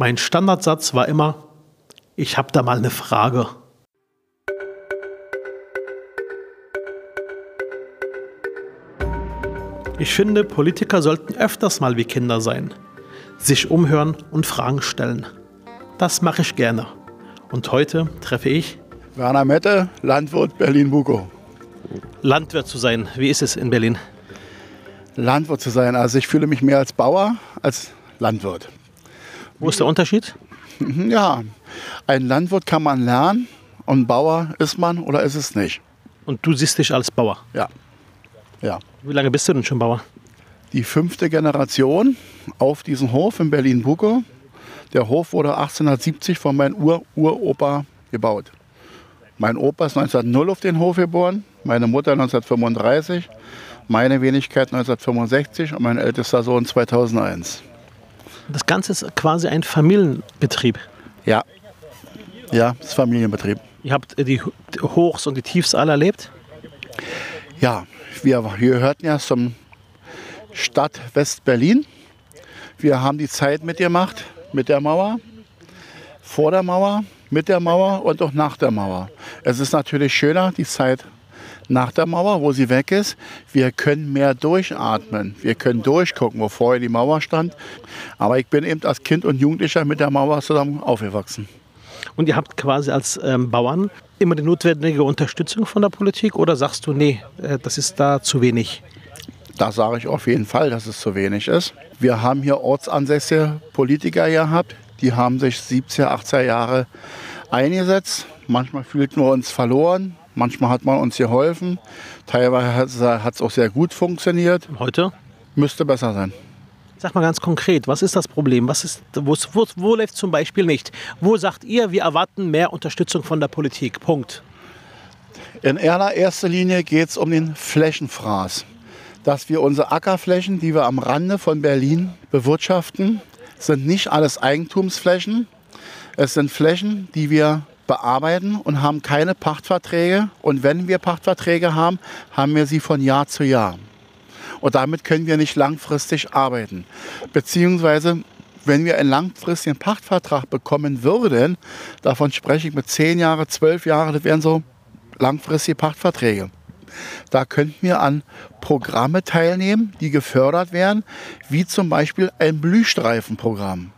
Mein Standardsatz war immer, ich habe da mal eine Frage. Ich finde, Politiker sollten öfters mal wie Kinder sein, sich umhören und Fragen stellen. Das mache ich gerne. Und heute treffe ich Werner Mette, Landwirt Berlin-Bukow. Landwirt zu sein. Wie ist es in Berlin? Landwirt zu sein. Also ich fühle mich mehr als Bauer als Landwirt. Wo ist der Unterschied? Ja, ein Landwirt kann man lernen und Bauer ist man oder ist es nicht. Und du siehst dich als Bauer. Ja. Ja. Wie lange bist du denn schon Bauer? Die fünfte Generation auf diesem Hof in Berlin-Bukow. Der Hof wurde 1870 von meinem Ur-Uropa gebaut. Mein Opa ist 1900 auf den Hof geboren, meine Mutter 1935, meine Wenigkeit 1965 und mein ältester Sohn 2001. Das Ganze ist quasi ein Familienbetrieb. Ja, ja, das ist Familienbetrieb. Ihr habt die Hochs und die Tiefs alle erlebt? Ja, wir, wir gehörten ja zum Stadt West-Berlin. Wir haben die Zeit mitgemacht mit der Mauer, vor der Mauer, mit der Mauer und auch nach der Mauer. Es ist natürlich schöner, die Zeit nach der Mauer, wo sie weg ist. Wir können mehr durchatmen. Wir können durchgucken, wo vorher die Mauer stand. Aber ich bin eben als Kind und Jugendlicher mit der Mauer zusammen aufgewachsen. Und ihr habt quasi als ähm, Bauern immer die notwendige Unterstützung von der Politik oder sagst du, nee, äh, das ist da zu wenig? Da sage ich auf jeden Fall, dass es zu wenig ist. Wir haben hier ortsansässige Politiker gehabt, die haben sich 70er, 80er Jahre eingesetzt. Manchmal fühlten wir uns verloren, manchmal hat man uns geholfen. Teilweise hat es auch sehr gut funktioniert. Heute? Müsste besser sein. Sag mal ganz konkret, was ist das Problem? Was ist, wo, wo, wo läuft zum Beispiel nicht? Wo sagt ihr, wir erwarten mehr Unterstützung von der Politik? Punkt. In erster Linie geht es um den Flächenfraß. Dass wir unsere Ackerflächen, die wir am Rande von Berlin bewirtschaften, sind nicht alles Eigentumsflächen. Es sind Flächen, die wir bearbeiten und haben keine Pachtverträge. Und wenn wir Pachtverträge haben, haben wir sie von Jahr zu Jahr. Und damit können wir nicht langfristig arbeiten. Beziehungsweise, wenn wir einen langfristigen Pachtvertrag bekommen würden, davon spreche ich mit zehn Jahren, zwölf Jahren, das wären so langfristige Pachtverträge. Da könnten wir an Programme teilnehmen, die gefördert werden, wie zum Beispiel ein Blühstreifenprogramm.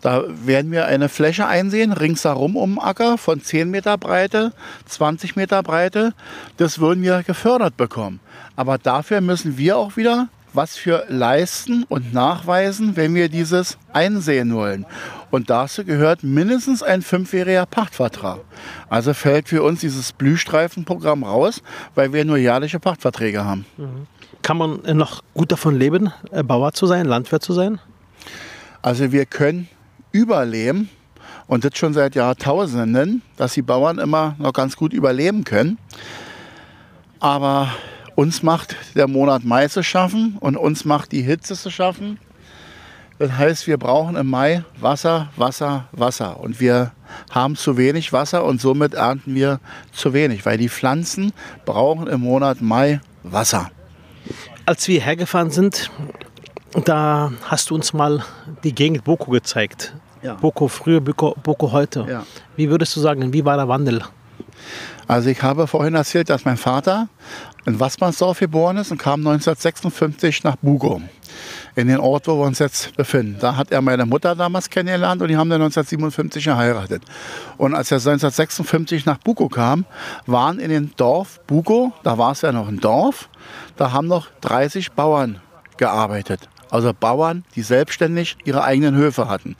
Da werden wir eine Fläche einsehen, ringsherum um den Acker von 10 Meter Breite, 20 Meter Breite. Das würden wir gefördert bekommen. Aber dafür müssen wir auch wieder was für leisten und nachweisen, wenn wir dieses einsehen wollen. Und dazu gehört mindestens ein fünfjähriger Pachtvertrag. Also fällt für uns dieses Blühstreifenprogramm raus, weil wir nur jährliche Pachtverträge haben. Mhm. Kann man noch gut davon leben, äh, Bauer zu sein, Landwirt zu sein? Also wir können überleben und das schon seit Jahrtausenden, dass die Bauern immer noch ganz gut überleben können. Aber uns macht der Monat Mai zu schaffen und uns macht die Hitze zu schaffen. Das heißt, wir brauchen im Mai Wasser, Wasser, Wasser. Und wir haben zu wenig Wasser und somit ernten wir zu wenig, weil die Pflanzen brauchen im Monat Mai Wasser. Als wir hergefahren sind, da hast du uns mal die Gegend Boko gezeigt. Ja. Boko früher, Boko, Boko heute. Ja. Wie würdest du sagen, wie war der Wandel? Also ich habe vorhin erzählt, dass mein Vater in Wassmannsdorf geboren ist und kam 1956 nach Bugo, in den Ort, wo wir uns jetzt befinden. Da hat er meine Mutter damals kennengelernt und die haben dann 1957 geheiratet. Und als er 1956 nach Bugo kam, waren in dem Dorf Bugo, da war es ja noch ein Dorf, da haben noch 30 Bauern gearbeitet. Also Bauern, die selbstständig ihre eigenen Höfe hatten.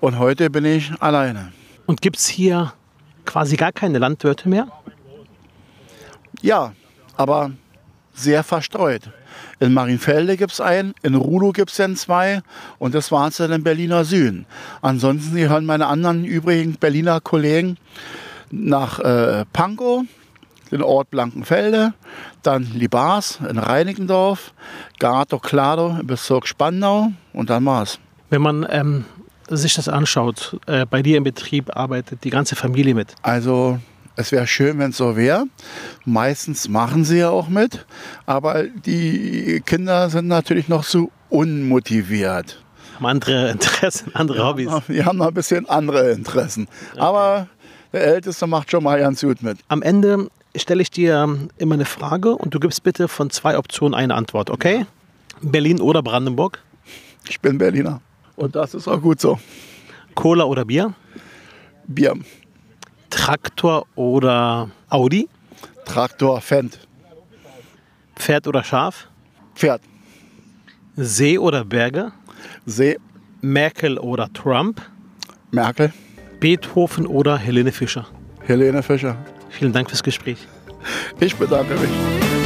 Und heute bin ich alleine. Und gibt es hier quasi gar keine Landwirte mehr? Ja, aber sehr verstreut. In Marienfelde gibt es einen, in Rudow gibt es dann zwei und das war es dann im Berliner Süden. Ansonsten gehören meine anderen übrigen Berliner Kollegen nach äh, Pankow, den Ort Blankenfelde, dann Libars in Reinickendorf, Gato Clado im Bezirk Spandau und dann war's. Wenn man ähm, sich das anschaut, äh, bei dir im Betrieb arbeitet die ganze Familie mit. Also es wäre schön, wenn es so wäre. Meistens machen sie ja auch mit, aber die Kinder sind natürlich noch so unmotiviert. Haben andere Interessen, andere Hobbys. Die haben noch ein bisschen andere Interessen. Okay. Aber der Älteste macht schon mal ganz gut mit. Am Ende stelle ich dir immer eine Frage und du gibst bitte von zwei Optionen eine Antwort, okay? Berlin oder Brandenburg? Ich bin Berliner. Und das ist auch gut so. Cola oder Bier? Bier. Traktor oder Audi? Traktor, Fendt. Pferd oder Schaf? Pferd. See oder Berge? See. Merkel oder Trump? Merkel. Beethoven oder Helene Fischer? Helene Fischer. Vielen Dank fürs Gespräch. Ich bedanke mich.